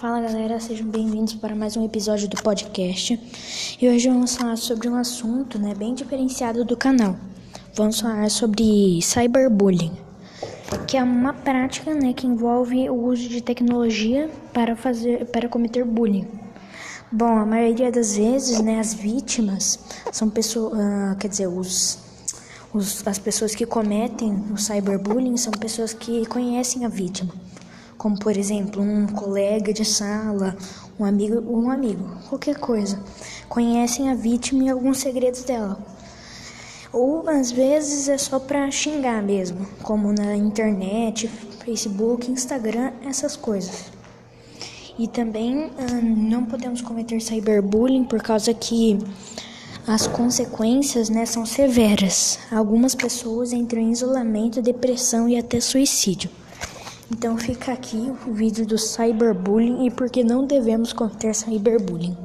Fala galera, sejam bem-vindos para mais um episódio do podcast. E hoje vamos falar sobre um assunto né, bem diferenciado do canal. Vamos falar sobre cyberbullying, que é uma prática né, que envolve o uso de tecnologia para, fazer, para cometer bullying. Bom, a maioria das vezes né, as vítimas são pessoas, uh, quer dizer, os, as pessoas que cometem o cyberbullying são pessoas que conhecem a vítima como por exemplo um colega de sala, um amigo, um amigo, qualquer coisa. Conhecem a vítima e alguns segredos dela. Ou às vezes é só para xingar mesmo, como na internet, Facebook, Instagram, essas coisas. E também ah, não podemos cometer cyberbullying por causa que as consequências né, são severas. Algumas pessoas entram em isolamento, depressão e até suicídio. Então fica aqui o vídeo do cyberbullying e por que não devemos conter cyberbullying.